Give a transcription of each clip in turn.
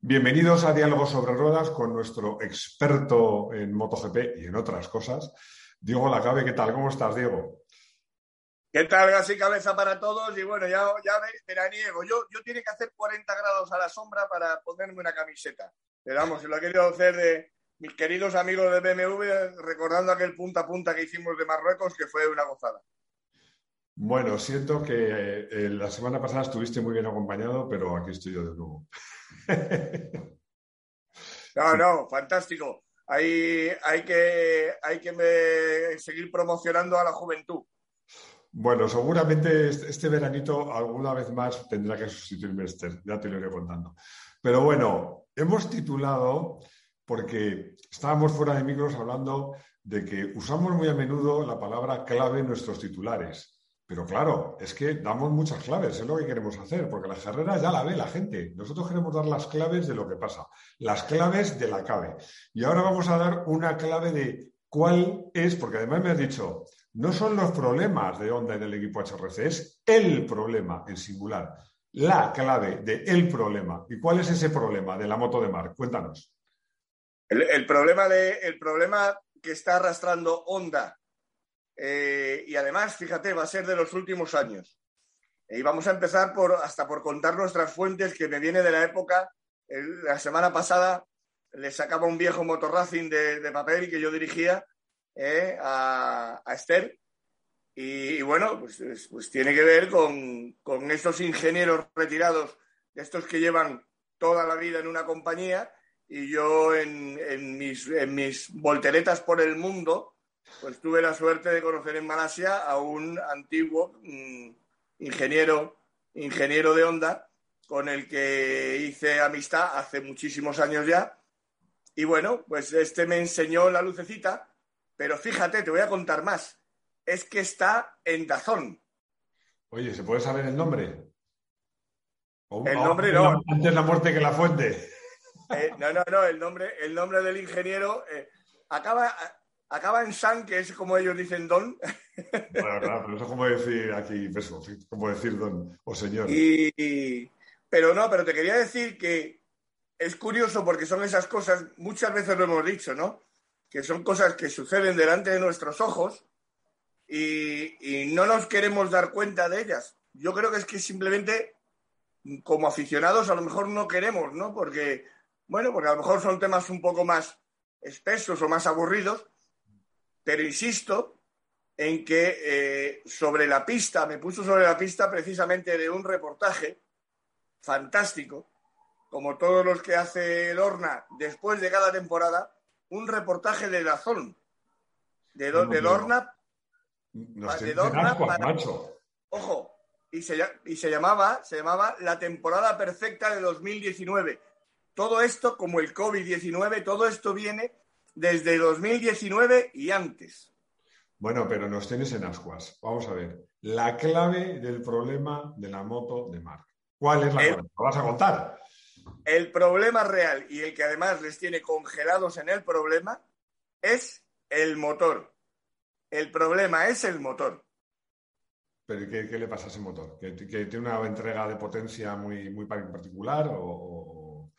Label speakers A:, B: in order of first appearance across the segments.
A: Bienvenidos a Diálogos sobre Ruedas con nuestro experto en MotoGP y en otras cosas, Diego Lacabe. ¿Qué tal? ¿Cómo estás, Diego?
B: ¿Qué tal, gas y cabeza para todos? Y bueno, ya, ya veraniego. Yo, yo tiene que hacer 40 grados a la sombra para ponerme una camiseta. Pero vamos, lo he querido hacer de mis queridos amigos de BMW, recordando aquel punta a punta que hicimos de Marruecos, que fue una gozada.
A: Bueno, siento que eh, la semana pasada estuviste muy bien acompañado, pero aquí estoy yo de nuevo.
B: no, no, fantástico. Hay, hay que, hay que seguir promocionando a la juventud.
A: Bueno, seguramente este, este veranito alguna vez más tendrá que sustituirme Esther, ya te lo iré contando. Pero bueno, hemos titulado, porque estábamos fuera de micros hablando de que usamos muy a menudo la palabra clave en nuestros titulares. Pero claro, es que damos muchas claves, es lo que queremos hacer, porque la carrera ya la ve la gente. Nosotros queremos dar las claves de lo que pasa, las claves de la clave. Y ahora vamos a dar una clave de cuál es, porque además me has dicho, no son los problemas de onda en el equipo HRC, es el problema en singular, la clave de el problema. ¿Y cuál es ese problema de la moto de mar? Cuéntanos.
B: El, problema, de, el problema que está arrastrando Honda eh, y además, fíjate, va a ser de los últimos años. y vamos a empezar por, hasta por contar nuestras fuentes, que me viene de la época. la semana pasada le sacaba un viejo motor racing de, papel que yo dirigía eh, a, Esther. Y, bueno, pues, pues, tiene que ver con, con estos ingenieros retirados, estos que llevan toda la vida en una compañía y yo en, mis, en mis volteretas por el mundo, pues tuve la suerte de conocer en Malasia a un antiguo mm, ingeniero, ingeniero de onda con el que hice amistad hace muchísimos años ya. Y bueno, pues este me enseñó la lucecita, pero fíjate, te voy a contar más. Es que está en Dazón.
A: Oye, ¿se puede saber el nombre?
B: el nombre no.
A: Antes la muerte que la fuente.
B: Eh, no, no, no, el nombre, el nombre del ingeniero eh, acaba, acaba en San, que es como ellos dicen don.
A: Bueno, claro, pero eso es como decir aquí, como decir don o señor.
B: Y, pero no, pero te quería decir que es curioso porque son esas cosas, muchas veces lo hemos dicho, ¿no? Que son cosas que suceden delante de nuestros ojos y, y no nos queremos dar cuenta de ellas. Yo creo que es que simplemente como aficionados a lo mejor no queremos, ¿no? Porque, bueno, porque a lo mejor son temas un poco más espesos o más aburridos, pero insisto en que eh, sobre la pista, me puso sobre la pista precisamente de un reportaje fantástico, como todos los que hace Lorna después de cada temporada, un reportaje de Dazón, de, de Lorna,
A: de Lorna
B: Ojo, y se, y se, llamaba, se llamaba La temporada perfecta de 2019. Todo esto, como el COVID-19, todo esto viene desde 2019 y antes.
A: Bueno, pero nos tienes en ascuas. Vamos a ver. La clave del problema de la moto de Mark. ¿Cuál es la clave? ¿Lo vas a contar?
B: El problema real y el que además les tiene congelados en el problema es el motor. El problema es el motor.
A: ¿Pero qué, le pasa a ese motor? ¿Que, tiene una entrega de potencia muy, muy particular o,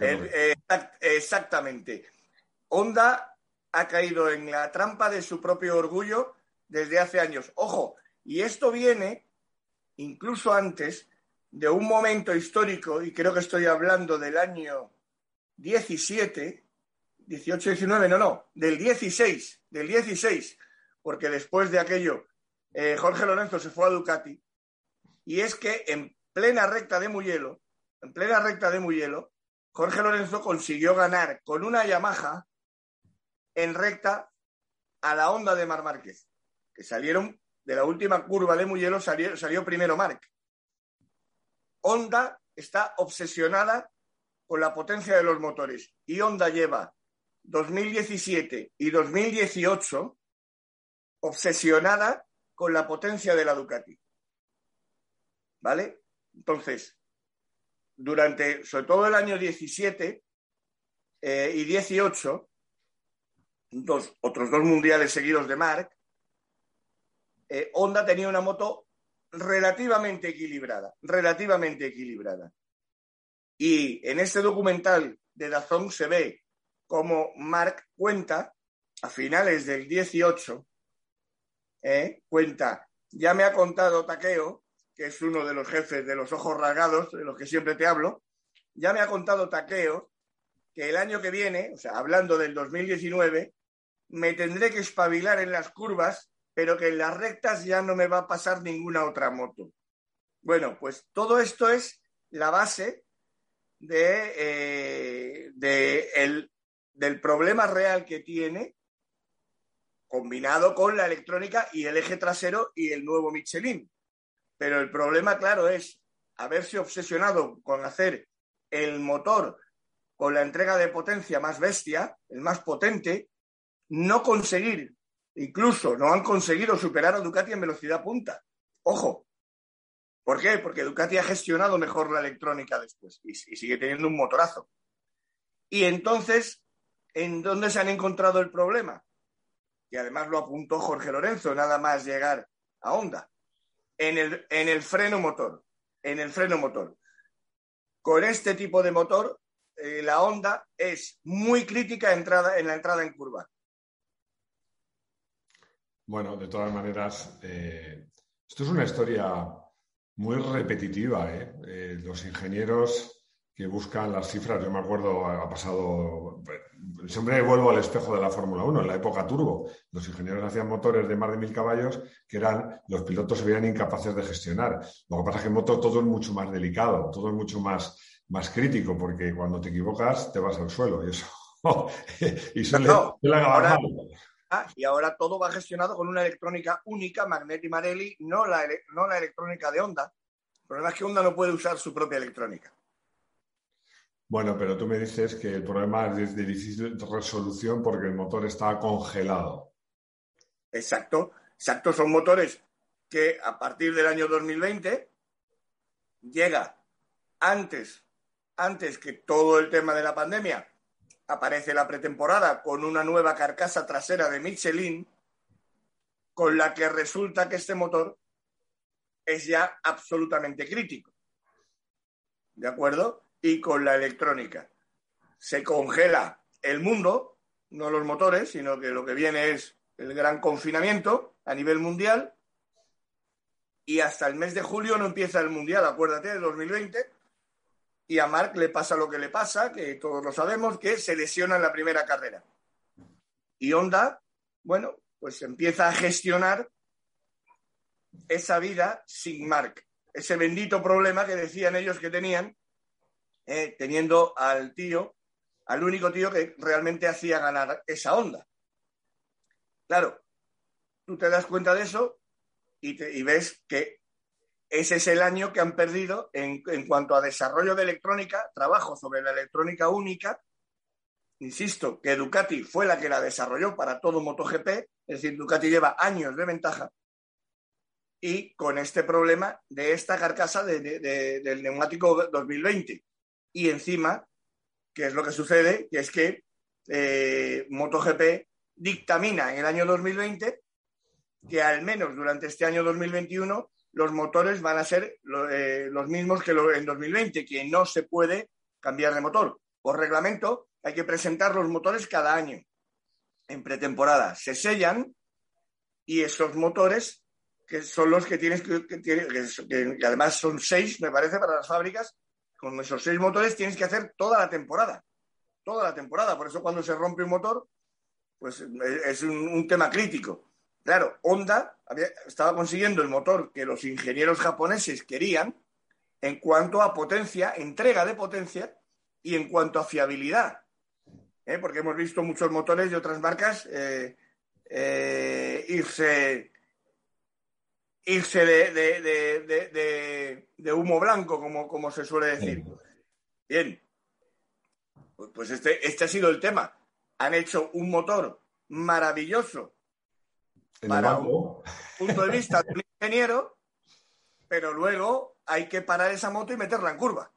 B: eh, exactamente. Honda ha caído en la trampa de su propio orgullo desde hace años. Ojo, y esto viene incluso antes de un momento histórico, y creo que estoy hablando del año 17, 18, 19, no, no, del 16, del 16, porque después de aquello eh, Jorge Lorenzo se fue a Ducati, y es que en plena recta de Muyelo, en plena recta de Muyelo, Jorge Lorenzo consiguió ganar con una Yamaha en recta a la onda de Mar Márquez, que salieron de la última curva de Muyelo, salió, salió primero Marc. Honda está obsesionada con la potencia de los motores y Honda lleva 2017 y 2018 obsesionada con la potencia de la Ducati. ¿Vale? Entonces, durante, sobre todo el año 17 eh, y 18, otros dos mundiales seguidos de Mark, eh, Honda tenía una moto relativamente equilibrada, relativamente equilibrada. Y en este documental de Dazón se ve cómo Mark cuenta a finales del 18, ¿eh? cuenta, ya me ha contado Taqueo, que es uno de los jefes de los ojos rasgados, de los que siempre te hablo, ya me ha contado Taqueo que el año que viene, o sea, hablando del 2019, me tendré que espabilar en las curvas, pero que en las rectas ya no me va a pasar ninguna otra moto. Bueno, pues todo esto es la base de, eh, del problema real que tiene, combinado con la electrónica y el eje trasero y el nuevo Michelin. Pero el problema, claro, es haberse obsesionado con hacer el motor con la entrega de potencia más bestia, el más potente, no conseguir, incluso no han conseguido superar a Ducati en velocidad punta. Ojo. ¿Por qué? Porque Ducati ha gestionado mejor la electrónica después y, sigue teniendo un motorazo. Y entonces, ¿en dónde se han encontrado el problema? Y además lo apuntó Jorge Lorenzo, nada más llegar a Honda. En el, en el freno motor. En el freno motor. Con este tipo de motor, eh, la Honda es muy crítica entrada, en la entrada en curva.
A: Bueno, de todas maneras, eh, esto es una historia muy repetitiva. ¿eh? ¿eh? los ingenieros que buscan las cifras, yo me acuerdo, ha pasado, siempre vuelvo al espejo de la Fórmula 1, en la época turbo, los ingenieros hacían motores de más de mil caballos que eran, los pilotos se veían incapaces de gestionar. Lo que pasa es que en moto todo es mucho más delicado, todo es mucho más, más crítico, porque cuando te equivocas te vas al suelo y eso. y suele,
B: Ah, y ahora todo va gestionado con una electrónica única, Magnetti Marelli, no la, no la electrónica de Honda. El problema es que Honda no puede usar su propia electrónica.
A: Bueno, pero tú me dices que el problema es de difícil resolución porque el motor está congelado.
B: Exacto, exacto. Son motores que a partir del año 2020 llega antes, antes que todo el tema de la pandemia, aparece la pretemporada con una nueva carcasa trasera de Michelin, con la que resulta que este motor es ya absolutamente crítico. ¿De acuerdo? Y con la electrónica. Se congela el mundo, no los motores, sino que lo que viene es el gran confinamiento a nivel mundial. Y hasta el mes de julio no empieza el mundial, acuérdate, de 2020 y a Mark le pasa lo que le pasa, que todos lo sabemos, que se lesiona en la primera carrera. Y Honda, bueno, pues empieza a gestionar esa vida sin Mark. Ese bendito problema que decían ellos que tenían, eh, teniendo al tío, al único tío que realmente hacía ganar esa onda. Claro, tú te das cuenta de eso y ves que ese es el año que han perdido en, cuanto a desarrollo de electrónica, trabajo sobre la electrónica única. Insisto, que Ducati fue la que la desarrolló para todo MotoGP, es decir, Ducati lleva años de ventaja. Y con este problema de esta carcasa del neumático 2020. Y encima, ¿qué es lo que sucede? Que es que eh, MotoGP dictamina en el año 2020 que al menos durante este año 2021 los motores van a ser eh, los mismos que en 2020, que no se puede cambiar de motor. Por reglamento hay que presentar los motores cada año. En pretemporada se sellan y esos motores, que son los que tienes que, que, además son seis, me parece, para las fábricas, con esos seis motores tienes que hacer toda la temporada. Toda la temporada. Por eso cuando se rompe un motor, pues es un tema crítico. Claro, Honda estaba consiguiendo el motor que los ingenieros japoneses querían en cuanto a potencia, entrega de potencia y en cuanto a fiabilidad. ¿eh? Porque hemos visto muchos motores de otras marcas eh, eh, irse, irse de, humo blanco, como, como, se suele decir. Bien, pues este, este ha sido el tema. Han hecho un motor maravilloso para un punto de vista de un ingeniero, pero luego hay que parar esa moto y meterla en curva.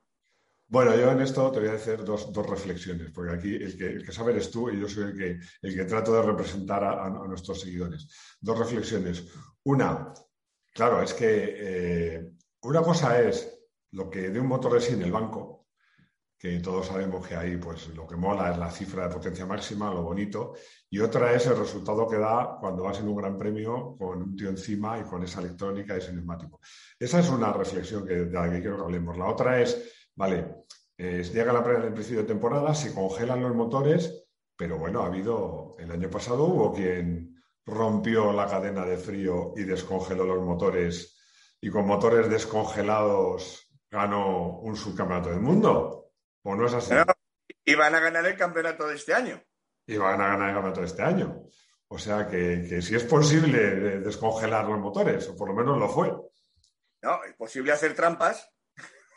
A: Bueno, yo en esto te voy a hacer dos, reflexiones, porque aquí el que, el que, sabe eres tú y yo soy el que, el que trato de representar a, nuestros seguidores. Dos reflexiones. Una, claro, es que eh, una cosa es lo que de un motor de en el banco, que todos sabemos que ahí pues lo que mola es la cifra de potencia máxima, lo bonito, y otra es el resultado que da cuando vas en un gran premio con un tío encima y con esa electrónica y ese neumático. Esa es una reflexión que, de la que quiero que hablemos. La otra es, vale, eh, llega la prueba del principio de temporada, se congelan los motores, pero bueno, ha habido, el año pasado hubo quien rompió la cadena de frío y descongeló los motores y con motores descongelados ganó un subcampeonato del mundo. ¿O no es así?
B: y van a ganar el campeonato de este año.
A: Y van a ganar el campeonato de este año. O sea que, si es posible descongelar los motores, o por lo menos lo fue.
B: No, es posible hacer trampas.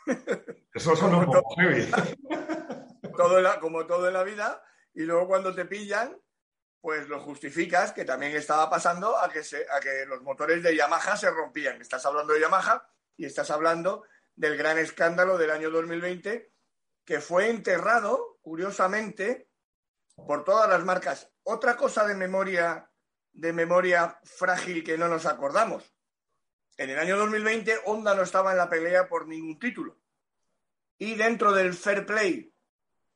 A: Eso son un poco heavy.
B: Todo como todo en la vida. Y luego cuando te pillan, pues lo justificas, que también estaba pasando a que, a que los motores de Yamaha se rompían. Estás hablando de Yamaha y estás hablando del gran escándalo del año 2020 que fue enterrado, curiosamente, por todas las marcas. Otra cosa de memoria, de memoria frágil que no nos acordamos. En el año 2020, Honda no estaba en la pelea por ningún título. Y dentro del fair play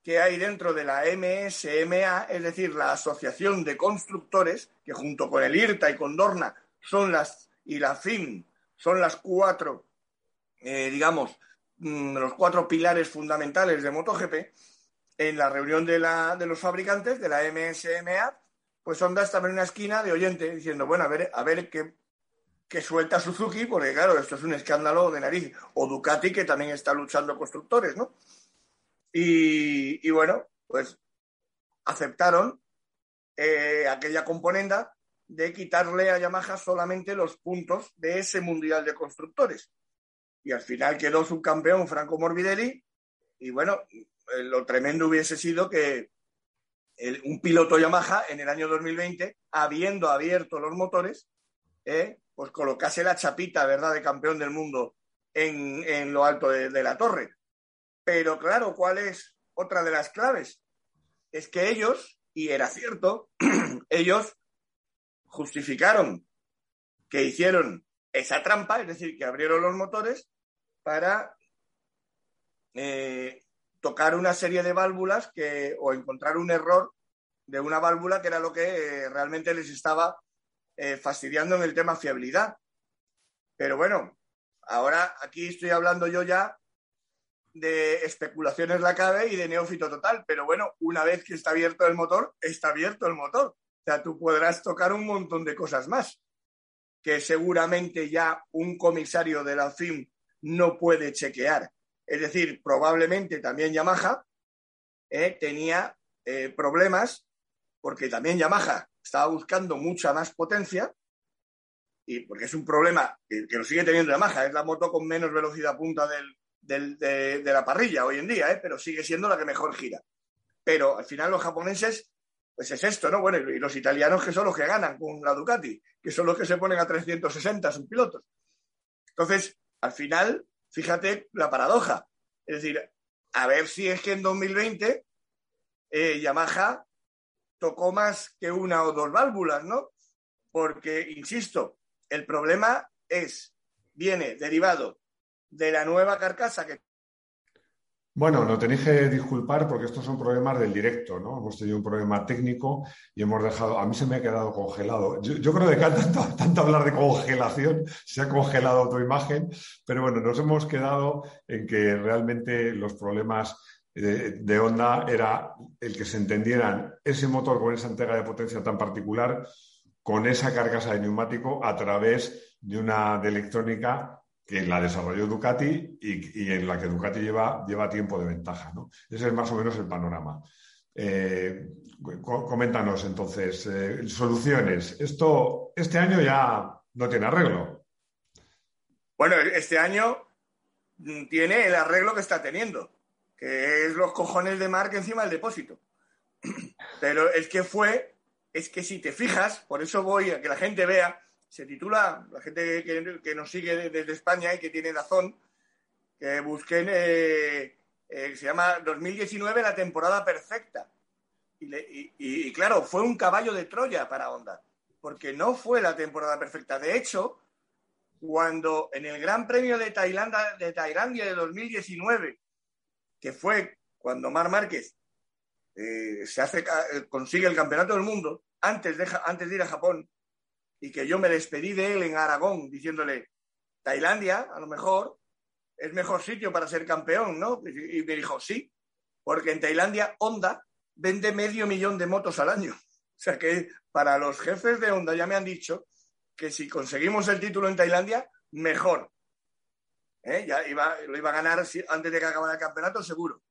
B: que hay dentro de la MSMA, es decir, la Asociación de Constructores, que junto con el IRTA y con Dorna son las, y la FIM son las cuatro, eh, digamos, Mm, los cuatro pilares fundamentales de MotoGP, en la reunión de, la, de los fabricantes de la MSMA, pues Honda estaba en una esquina de oyente diciendo, bueno, a ver, a ver qué, qué suelta Suzuki, porque claro, esto es un escándalo de nariz. O Ducati, que también está luchando constructores, ¿no? Y, y bueno, pues aceptaron eh, aquella componenda de quitarle a Yamaha solamente los puntos de ese Mundial de Constructores y al final quedó subcampeón Franco Morbidelli y bueno, eh, lo tremendo hubiese sido que un piloto Yamaha en el año 2020, habiendo abierto los motores, eh, pues colocase la chapita, ¿verdad?, de campeón del mundo en, lo alto de la torre. Pero claro, ¿cuál es otra de las claves? Es que ellos, y era cierto, ellos justificaron que hicieron esa trampa, es decir, que abrieron los motores para eh, tocar una serie de válvulas que, o encontrar un error de una válvula que era lo que eh, realmente les estaba eh, fastidiando en el tema fiabilidad. Pero bueno, ahora aquí estoy hablando yo ya de especulaciones la cabe y de neófito total, pero bueno, una vez que está abierto el motor, está abierto el motor. O sea, tú podrás tocar un montón de cosas más que seguramente ya un comisario de la FIM no puede chequear. Es decir, probablemente también Yamaha eh, tenía eh, problemas porque también Yamaha estaba buscando mucha más potencia y porque es un problema que, lo sigue teniendo Yamaha, es la moto con menos velocidad punta de, la parrilla hoy en día, eh, pero sigue siendo la que mejor gira. Pero al final los japoneses pues es esto, ¿no? Bueno, y los italianos que son los que ganan con la Ducati, que son los que se ponen a 360 sus pilotos. Entonces, al final, fíjate la paradoja. Es decir, a ver si es que en 2020 eh, Yamaha tocó más que una o dos válvulas, ¿no? Porque, insisto, el problema es, viene derivado de la nueva carcasa que
A: bueno, no tenéis que disculpar porque estos son problemas del directo, ¿no? Hemos tenido un problema técnico y hemos dejado, a mí se me ha quedado congelado. Yo, creo que tanto, tanto, hablar de congelación, se ha congelado tu imagen, pero bueno, nos hemos quedado en que realmente los problemas de, de onda era el que se entendieran ese motor con esa entrega de potencia tan particular, con esa carcasa de neumático a través de una de electrónica que la desarrolló Ducati y, en la que Ducati lleva, lleva tiempo de ventaja. ¿no? Ese es más o menos el panorama. Eh, coméntanos entonces, eh, soluciones. Esto este año ya no tiene arreglo.
B: Bueno, este año tiene el arreglo que está teniendo, que es los cojones de Mark encima del depósito. Pero es que fue, es que si te fijas, por eso voy a que la gente vea se titula, la gente que, nos sigue desde España y que tiene razón, que busquen, eh, eh, se llama 2019 la temporada perfecta. Y, claro, fue un caballo de Troya para Honda, porque no fue la temporada perfecta. De hecho, cuando en el Gran Premio de Tailandia de, Tailandia de 2019, que fue cuando Mar Márquez eh, se hace, consigue el campeonato del mundo, antes antes de ir a Japón, y que yo me despedí de él en Aragón diciéndole, Tailandia, a lo mejor, es mejor sitio para ser campeón, ¿no? Y me dijo, sí, porque en Tailandia Honda vende medio millón de motos al año. O sea que para los jefes de Honda ya me han dicho que si conseguimos el título en Tailandia, mejor. ¿Eh? Ya iba, lo iba a ganar antes de que acabara el campeonato, seguro.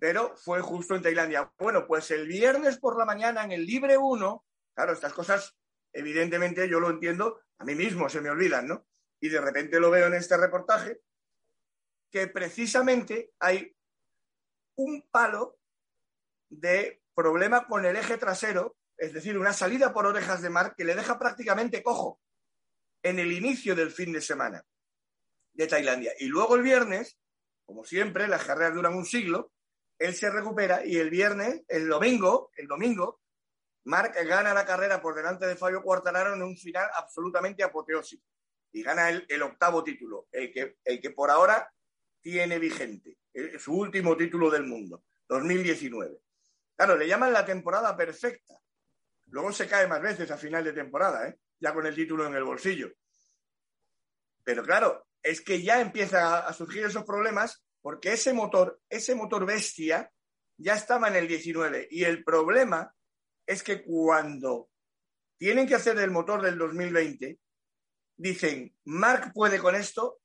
B: Pero fue justo en Tailandia. Bueno, pues el viernes por la mañana en el Libre 1, claro, estas cosas, evidentemente yo lo entiendo, a mí mismo se me olvidan, ¿no? Y de repente lo veo en este reportaje, que precisamente hay un palo de problema con el eje trasero, es decir, una salida por orejas de mar que le deja prácticamente cojo en el inicio del fin de semana de Tailandia. Y luego el viernes, como siempre, las carreras duran un siglo, él se recupera y el viernes, el domingo, el domingo, Mark gana la carrera por delante de Fabio Quartararo en un final absolutamente apoteósico y gana el, el octavo título, el que, el que por ahora tiene vigente, su último título del mundo, 2019. Claro, le llaman la temporada perfecta. Luego se cae más veces a final de temporada, ¿eh? ya con el título en el bolsillo. Pero claro, es que ya empieza a surgir esos problemas porque ese motor, ese motor bestia, ya estaba en el 19. Y el problema es que cuando tienen que hacer el motor del 2020, dicen, Mark puede con esto,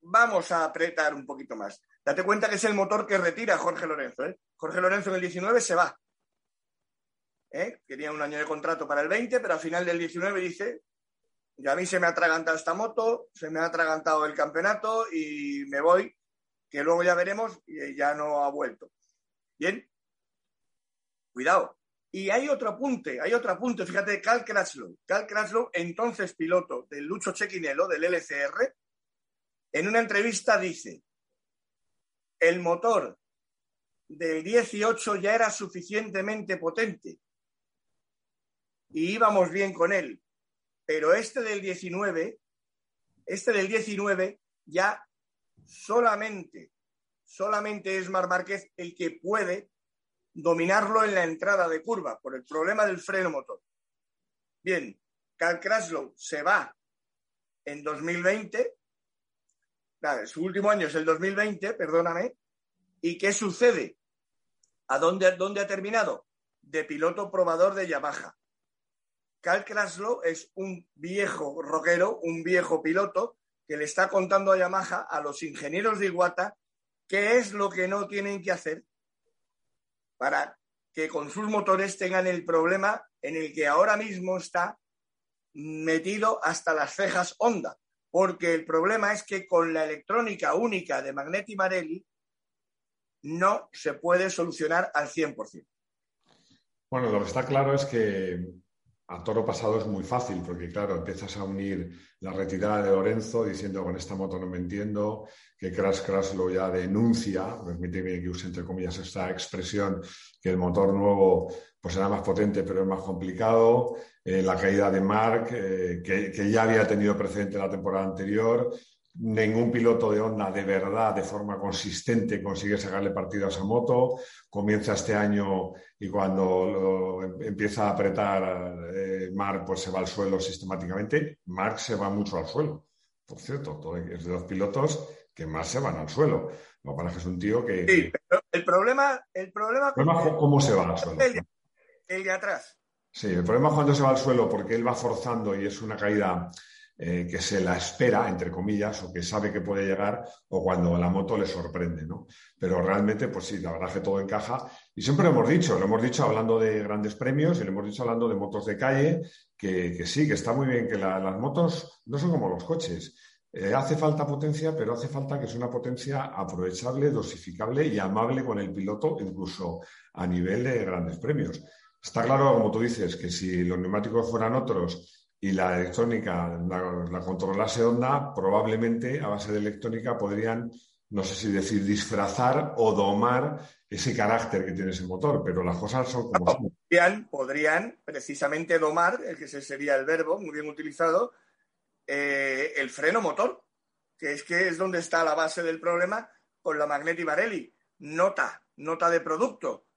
B: vamos a apretar un poquito más. Date cuenta que es el motor que retira Jorge Lorenzo. ¿eh? Jorge Lorenzo en el 19 se va. ¿Eh? Quería un año de contrato para el 20, pero al final del 19 dice, y a mí se me ha atragantado esta moto, se me ha atragantado el campeonato y me voy, que luego ya veremos y ya no ha vuelto. Bien, cuidado. Y hay otro apunte, hay otro apunte, fíjate, Cal Crashlow. Cal Crashlow, entonces piloto del Lucho Chequinelo, del LCR, en una entrevista dice, el motor del 18 ya era suficientemente potente y íbamos bien con él, pero este del 19, este del 19 ya solamente, solamente es Mar Márquez el que puede dominarlo en la entrada de curva por el problema del freno motor. Bien, Carl Kraslow se va en 2020, su último año es el 2020, perdóname, ¿y qué sucede? ¿A dónde, ha terminado? De piloto probador de Yamaha. Cal Kraslow es un viejo rockero, un viejo piloto que le está contando a Yamaha, a los ingenieros de Iguata, qué es lo que no tienen que hacer para que con sus motores tengan el problema en el que ahora mismo está metido hasta las cejas Honda. Porque el problema es que con la electrónica única de Magnetti Marelli no se puede solucionar al 100%.
A: Bueno, lo que está claro es que a toro pasado es muy fácil, porque claro, empiezas a unir la retirada de Lorenzo diciendo con esta moto no me entiendo, que Crash Crash lo ya denuncia, permíteme que use entre comillas esta expresión, que el motor nuevo pues será más potente pero es más complicado, eh, la caída de Mark, eh, que, que, ya había tenido precedente la temporada anterior, ningún piloto de Honda de verdad, de forma consistente, consigue sacarle partido a esa moto. Comienza este año y cuando empieza a apretar eh, Mark, pues se va al suelo sistemáticamente. Mark se va mucho al suelo. Por cierto, es de los pilotos que más se van al suelo. Lo que es un tío que.
B: Sí, pero el problema. El problema,
A: ¿Cómo se va al suelo?
B: el de atrás.
A: Sí, el problema es cuando se va al suelo porque él va forzando y es una caída eh, que se la espera, entre comillas, o que sabe que puede llegar, o cuando la moto le sorprende, ¿no? Pero realmente, pues sí, la verdad es que todo encaja. Y siempre lo hemos dicho, lo hemos dicho hablando de grandes premios y lo hemos dicho hablando de motos de calle, que, sí, que está muy bien, que las motos no son como los coches. Eh, hace falta potencia, pero hace falta que sea una potencia aprovechable, dosificable y amable con el piloto, incluso a nivel de grandes premios. Está claro, como tú dices, que si los neumáticos fueran otros y la electrónica la, controlase Honda, probablemente a base de electrónica podrían, no sé si decir disfrazar o domar ese carácter que tiene ese motor, pero las cosas son como.
B: Podrían, precisamente domar, el que sería el verbo, muy bien utilizado, eh, el freno motor, que es que es donde está la base del problema con la Magneti Varelli, nota, nota de producto.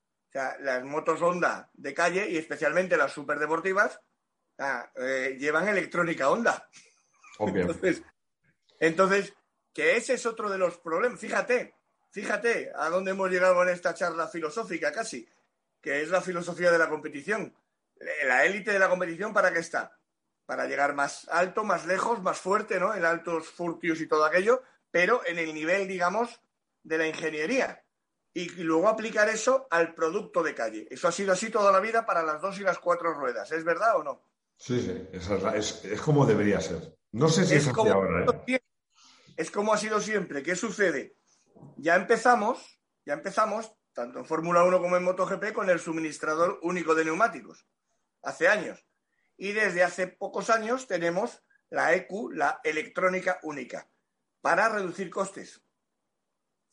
B: Las motos Honda de calle y especialmente las superdeportivas eh, llevan electrónica Honda. Entonces, entonces, que ese es otro de los problemas. Fíjate, fíjate a dónde hemos llegado en esta charla filosófica casi, que es la filosofía de la competición. La élite de la competición, ¿para qué está? Para llegar más alto, más lejos, más fuerte, ¿no? En altos furtios y todo aquello, pero en el nivel, digamos, de la ingeniería. Y luego aplicar eso al producto de calle. Eso ha sido así toda la vida para las dos y las cuatro ruedas. ¿Es verdad o no?
A: Sí, sí, es, es, como debería ser. No sé si es, como, ahora. ¿eh?
B: Es como ha sido siempre. ¿Qué sucede? Ya empezamos, ya empezamos, tanto en Fórmula 1 como en MotoGP, con el suministrador único de neumáticos. Hace años. Y desde hace pocos años tenemos la EQ, la electrónica única para reducir costes.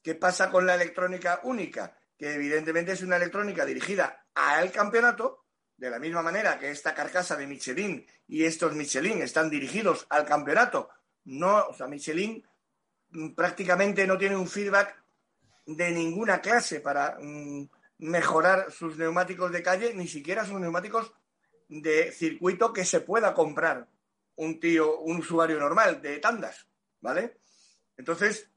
B: ¿Qué pasa con la electrónica única? Que evidentemente es una electrónica dirigida al campeonato, de la misma manera que esta carcasa de Michelin y estos Michelin están dirigidos al campeonato. No, o sea, Michelin prácticamente no tiene un feedback de ninguna clase para mm, mejorar sus neumáticos de calle, ni siquiera sus neumáticos de circuito que se pueda comprar un tío, un usuario normal de tandas, ¿vale? Entonces,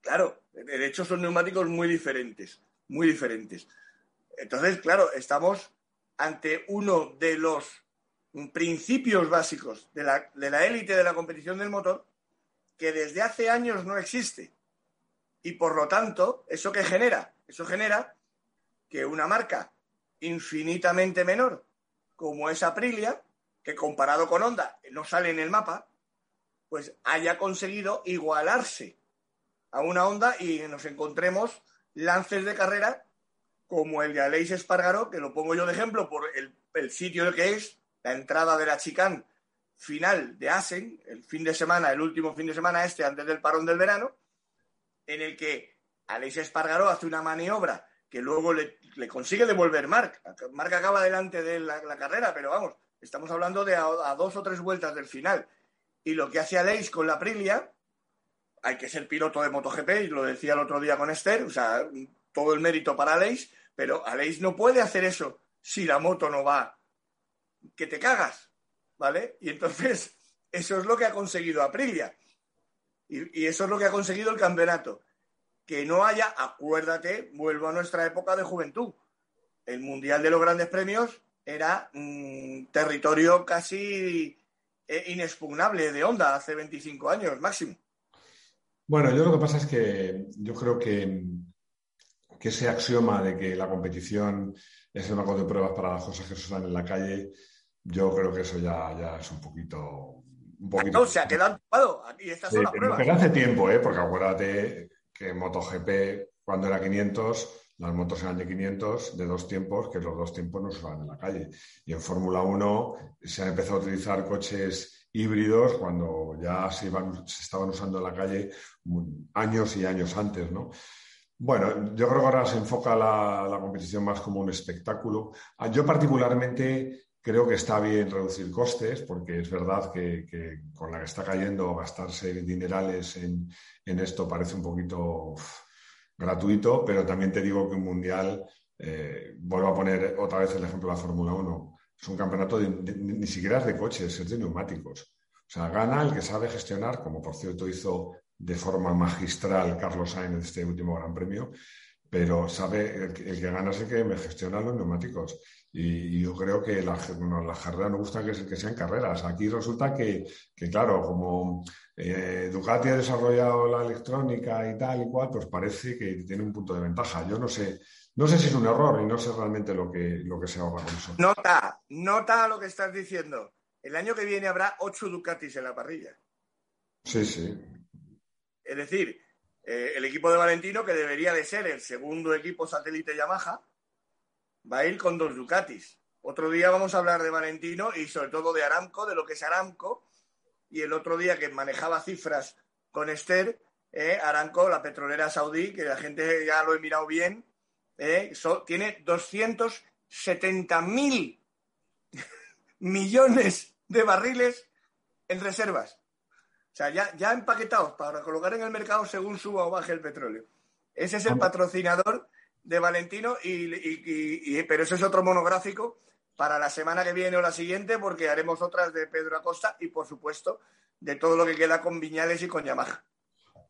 B: claro, de hecho son neumáticos muy diferentes, muy diferentes. Entonces, claro, estamos ante uno de los principios básicos de la, de la élite de la competición del motor que desde hace años no existe. Y por lo tanto, ¿eso qué genera? Eso genera que una marca infinitamente menor, como es Aprilia, que comparado con Honda no sale en el mapa, pues haya conseguido igualarse a una onda y nos encontremos lances de carrera como el de Aleix Espargaró, que lo pongo yo de ejemplo por el, el sitio que es, la entrada de la chicane final de Asen, el fin de semana, el último fin de semana este, antes del parón del verano, en el que Aleix Espargaró hace una maniobra que luego le, consigue devolver Marc. Marc acaba delante de la, carrera, pero vamos, estamos hablando de a, a, dos o tres vueltas del final. Y lo que hace Aleix con la Aprilia, hay que ser piloto de MotoGP, y lo decía el otro día con Esther, o sea, todo el mérito para Aleix, pero Aleix no puede hacer eso si la moto no va, que te cagas, ¿vale? Y entonces, eso es lo que ha conseguido Aprilia. Y, eso es lo que ha conseguido el campeonato. Que no haya, acuérdate, vuelvo a nuestra época de juventud. El Mundial de los Grandes Premios era un territorio casi eh, inexpugnable de onda hace 25 años máximo.
A: Bueno, yo lo que pasa es que yo creo que, que ese axioma de que la competición es un banco de pruebas para las cosas que suceden en la calle, yo creo que eso ya, ya es un poquito.
B: Un poquito... No, se ha quedado ocupado. Aquí estas sí, son las pruebas.
A: Pero hace tiempo, ¿eh? porque acuérdate que en MotoGP, cuando era 500, las motos eran de 500, de dos tiempos, que los dos tiempos no se usaban en la calle. Y en Fórmula 1 se han empezado a utilizar coches híbridos cuando ya se, iban, se estaban usando en la calle años y años antes, ¿no? Bueno, yo creo que ahora se enfoca la, competición más como un espectáculo. Ah, yo particularmente creo que está bien reducir costes, porque es verdad que, con la que está cayendo gastarse dinerales en, esto parece un poquito gratuito, pero también te digo que un mundial, eh, vuelvo a poner otra vez el ejemplo de la Fórmula 1, es un campeonato ni siquiera es de coches, es de neumáticos. O sea, gana el que sabe gestionar, como por cierto hizo de forma magistral Carlos Sainz este último Gran Premio, pero sabe, el, el que gana es el que me gestiona los neumáticos. Y, y yo creo que la, bueno, la carrera no gusta que, que, sean carreras. Aquí resulta que, que claro, como eh, Ducati ha desarrollado la electrónica y tal y cual, pues parece que tiene un punto de ventaja. Yo no sé, no sé si es un error y no sé realmente lo que, lo que se ahorra con eso.
B: Nota, nota lo que estás diciendo. El año que viene habrá ocho Ducatis en la parrilla.
A: Sí, sí.
B: Es decir, eh, el equipo de Valentino, que debería de ser el segundo equipo satélite Yamaha, va a ir con dos Ducatis. Otro día vamos a hablar de Valentino y sobre todo de Aramco, de lo que es Aramco. Y el otro día que manejaba cifras con Esther, eh, Aramco, la petrolera saudí, que la gente ya lo he mirado bien, eh, so, tiene 270 mil millones de barriles en reservas. O sea, ya, ya empaquetados para colocar en el mercado según suba o baje el petróleo. Ese es el patrocinador de Valentino, y, pero eso es otro monográfico para la semana que viene o la siguiente, porque haremos otras de Pedro Acosta y, por supuesto, de todo lo que queda con Viñales y con Yamaha.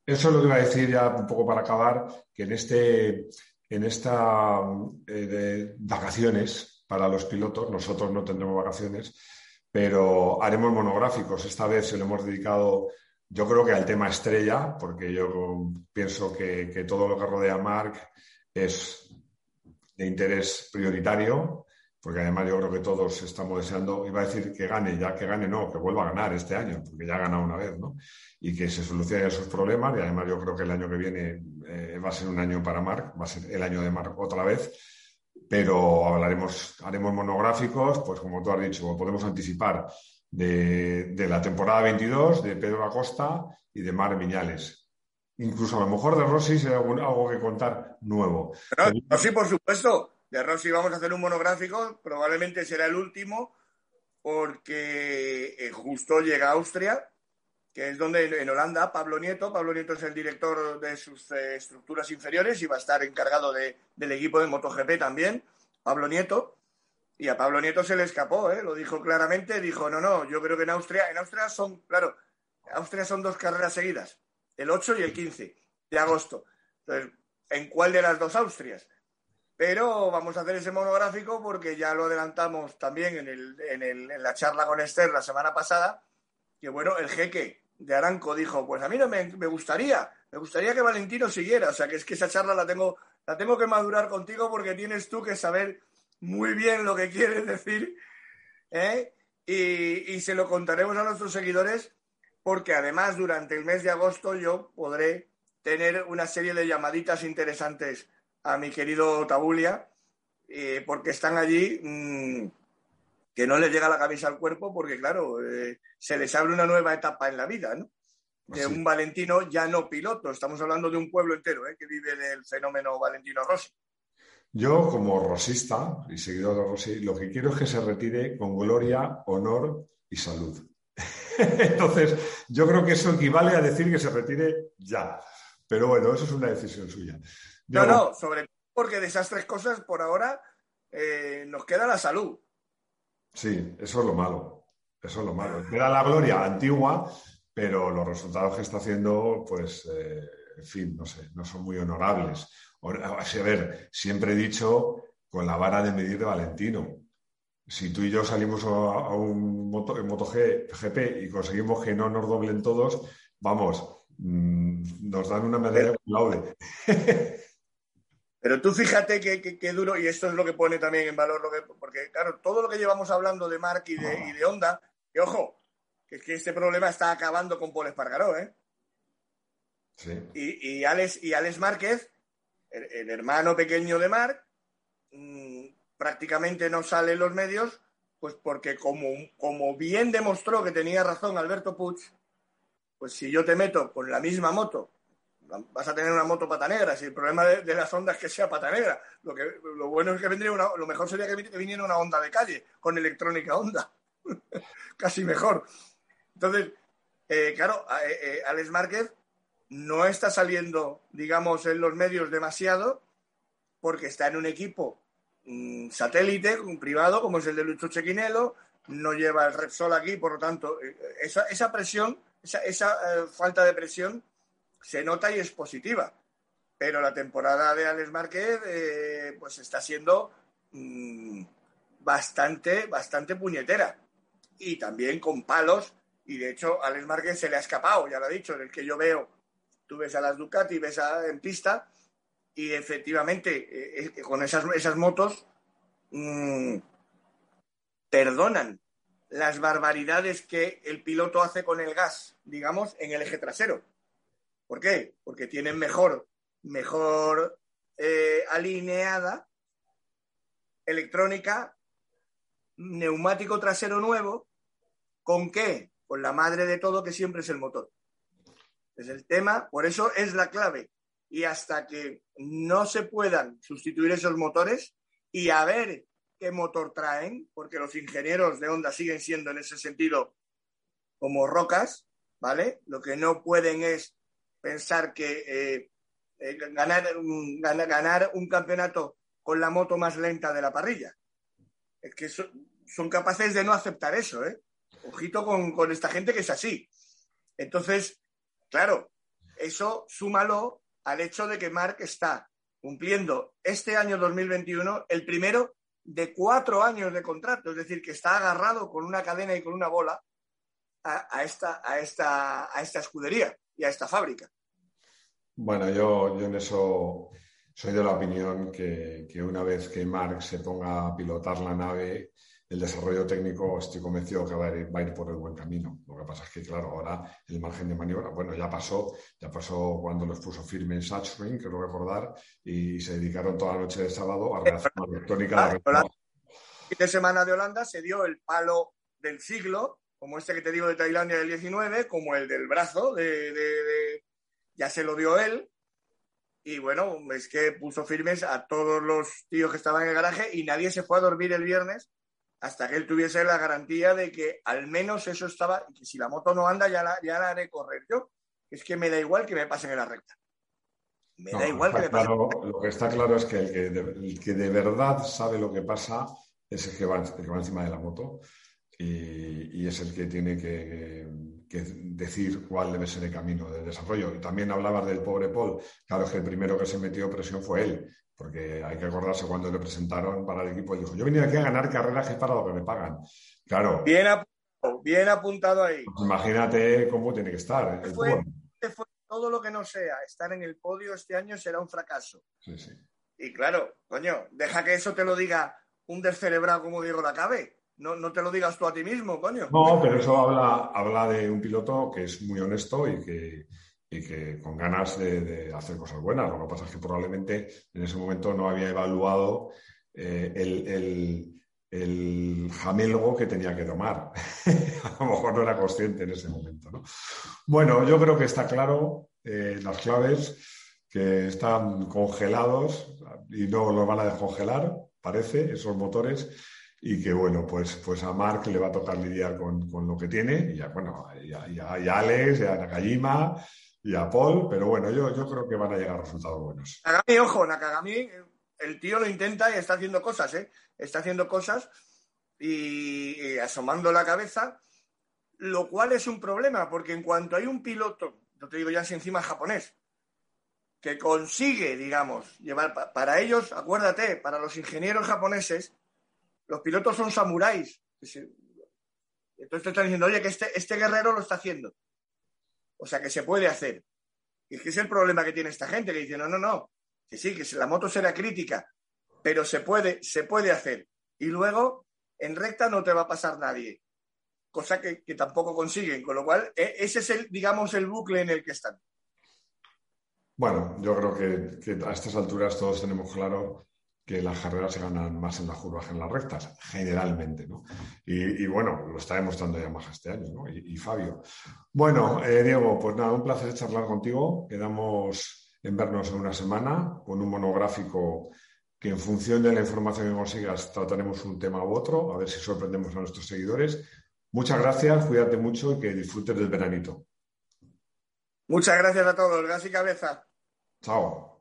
A: Eso es lo que iba a decir ya un poco para acabar, que en este en esta eh, vacaciones para los pilotos, nosotros no tendremos vacaciones, pero haremos monográficos. Esta vez se lo hemos dedicado, yo creo que al tema estrella, porque yo pienso que, todo lo que rodea a Marc es de interés prioritario porque además yo creo que todos estamos deseando, iba a decir que gane, ya que gane no, que vuelva a ganar este año, porque ya ha ganado una vez, ¿no? Y que se solucionen esos problemas, y además yo creo que el año que viene eh, va a ser un año para Marc, va a ser el año de Marc otra vez, pero hablaremos, haremos monográficos, pues como tú has dicho, podemos anticipar de, la temporada 22, de Pedro Acosta y de Mar Miñales. Incluso a lo mejor de Rossi si hay algo que contar nuevo.
B: sí, por supuesto de Rossi vamos a hacer un monográfico, probablemente será el último, porque eh, justo llega a Austria, que es donde en Holanda, Pablo Nieto, Pablo Nieto es el director de sus eh, estructuras inferiores y va a estar encargado del equipo de MotoGP también, Pablo Nieto. Y a Pablo Nieto se le escapó, ¿eh? lo dijo claramente, dijo, no, no, yo creo que en Austria, en Austria son, claro, Austria son dos carreras seguidas, el 8 y el 15 de agosto. Entonces, ¿en cuál de las dos Austrias? Pero vamos a hacer ese monográfico porque ya lo adelantamos también en, el, en, en la charla con Esther la semana pasada, que bueno, el jeque de Aranco dijo, pues a mí no me, me, gustaría, me gustaría que Valentino siguiera, o sea que es que esa charla la tengo, la tengo que madurar contigo porque tienes tú que saber muy bien lo que quieres decir, ¿eh? y, y se lo contaremos a nuestros seguidores porque además durante el mes de agosto yo podré tener una serie de llamaditas interesantes a mi querido Tabulia, eh, porque están allí mm, que no les llega la camisa al cuerpo, porque claro, eh, se les abre una nueva etapa en la vida, ¿no? De un Valentino ya no piloto. Estamos hablando de un pueblo entero ¿eh? que vive del fenómeno Valentino Rossi.
A: Yo, como rosista y seguidor de Rossi, lo que quiero es que se retire con gloria, honor y salud. Entonces, yo creo que eso equivale a decir que se retire ya. Pero bueno, eso es una decisión suya.
B: No, no, sobre todo porque de esas tres cosas por ahora eh, nos queda la salud.
A: Sí, eso es lo malo. Eso es lo malo. Queda la gloria antigua, pero los resultados que está haciendo, pues, eh, en fin, no sé, no son muy honorables. A ver, siempre he dicho con la vara de medir de Valentino. Si tú y yo salimos a, un moto, en MotoGP y conseguimos que no nos doblen todos, vamos, mm, nos dan una medalla con laude.
B: Pero tú fíjate qué duro, y esto es lo que pone también en valor, lo que, porque claro, todo lo que llevamos hablando de Mark y de, y de Honda, que ojo, que es que este problema está acabando con Paul Espargaró, ¿eh? Sí. Y, y, Alex, y Alex Márquez, el, hermano pequeño de Mark, mm, prácticamente no sale en los medios, pues porque como, como bien demostró que tenía razón Alberto Puig, pues si yo te meto con la misma moto vas a tener una moto pata negra. Si el problema de, las ondas es que sea pata negra, lo, que, lo bueno es que vendría una, lo mejor sería que viniera una onda de calle con electrónica onda. Casi mejor. Entonces, eh, claro, eh, eh, Alex Márquez no está saliendo, digamos, en los medios demasiado porque está en un equipo mm, satélite, un privado, como es el de Lucho Chequinelo, no lleva el Repsol aquí, por lo tanto, esa, esa presión, esa falta de presión se nota y es positiva. Pero la temporada de Alex Márquez eh, pues está siendo mm, bastante, bastante puñetera. Y también con palos. Y de hecho, Alex Márquez se le ha escapado, ya lo ha dicho, en el que yo veo, tú ves a las Ducati, ves a, en pista, y efectivamente, eh, eh, con esas, esas motos, mm, perdonan las barbaridades que el piloto hace con el gas, digamos, en el eje trasero. ¿Por qué? Porque tienen mejor, mejor eh, alineada electrónica, neumático trasero nuevo, ¿con qué? Con la madre de todo que siempre es el motor. Es el tema, por eso es la clave. Y hasta que no se puedan sustituir esos motores y a ver qué motor traen, porque los ingenieros de Honda siguen siendo en ese sentido como rocas, ¿vale? Lo que no pueden es pensar que eh, eh, ganar, ganar, un campeonato con la moto más lenta de la parrilla. Es que son, capaces de no aceptar eso, ¿eh? Ojito con, con esta gente que es así. Entonces, claro, eso súmalo al hecho de que Mark está cumpliendo este año 2021 el primero de cuatro años de contrato, es decir, que está agarrado con una cadena y con una bola a, esta, a, esta, a esta escudería y a esta fábrica.
A: Bueno, yo, yo en eso soy de la opinión que, que, una vez que Mark se ponga a pilotar la nave, el desarrollo técnico estoy convencido que va a, ir, por el buen camino. Lo que pasa es que, claro, ahora el margen de maniobra, bueno, ya pasó, ya pasó cuando los puso firme en Satchwing, creo recordar, y se dedicaron toda la noche de sábado a redacción electrónica.
B: La fin de semana de Holanda se dio el palo del siglo, como este que te digo de Tailandia del 19, como el del brazo, de, ya se lo dio él, y bueno, es que puso firmes a todos los tíos que estaban en el garaje y nadie se fue a dormir el viernes hasta que él tuviese la garantía de que al menos eso estaba, y que si la moto no anda ya la, ya la haré correr yo. Es que me da igual que me pasen en la recta.
A: Me da igual que me pasen. Lo que está claro es que el, que de, verdad sabe lo que pasa es el que va, encima de la moto y, es el que tiene que, que, decir cuál debe ser el camino de desarrollo. Y también hablabas del pobre Paul. Claro, es que el primero que se metió presión fue él porque hay que acordarse cuando le presentaron para el equipo, él dijo, yo venía aquí a ganar carreras que es para lo que me pagan. Claro.
B: Bien apuntado, bien apuntado ahí.
A: Pues imagínate cómo tiene que estar.
B: todo lo que no sea estar en el podio este año será un fracaso.
A: Sí, sí.
B: Y claro, coño, deja que eso te lo diga un descerebrado como Diego Lacabe. No, no te lo digas tú a ti mismo, coño.
A: No, pero eso habla, habla de un piloto que es muy honesto y que, y que con ganas de, hacer cosas buenas. Lo que pasa es que probablemente en ese momento no había evaluado eh, el, jamelgo que tenía que tomar. a lo mejor no era consciente en ese momento. Bueno, yo creo que está claro eh, las claves que están congelados y no los van a descongelar, parece, esos motores y que bueno, pues, pues a Mark le va a tocar lidiar con, lo que tiene, y ya, bueno, y a, y a Alex, y a Nakajima, y a Paul, pero bueno, yo, yo creo que van a llegar resultados buenos.
B: Nakagami, ojo, Nakagami, el tío lo intenta y está haciendo cosas, ¿eh? Está haciendo cosas y, asomando la cabeza, lo cual es un problema, porque en cuanto hay un piloto, no te digo ya si encima japonés, que consigue, digamos, llevar, para ellos, acuérdate, para los ingenieros japoneses, los pilotos son samuráis. Entonces te están diciendo, oye, que este, este guerrero lo está haciendo. O sea, que se puede hacer. Y es que es el problema que tiene esta gente, que dice, no, no, no, que sí, que la moto será crítica, pero se puede, se puede hacer. Y luego, en recta no te va a pasar nadie, cosa que, tampoco consiguen, con lo cual e, ese es el, digamos, el bucle en el que están.
A: Bueno, yo creo que, que a estas alturas todos tenemos claro que las carreras se ganan más en las curvas que en las rectas, generalmente, ¿no? Y, bueno, lo está demostrando ya más este año, ¿no? Y, Fabio. Bueno, eh, Diego, pues nada, un placer charlar contigo. Quedamos en vernos en una semana con un monográfico que en función de la información que consigas trataremos un tema u otro, a ver si sorprendemos a nuestros seguidores. Muchas gracias, cuídate mucho y que disfrutes del veranito.
B: Muchas gracias a todos, gas y cabeza.
A: Chao.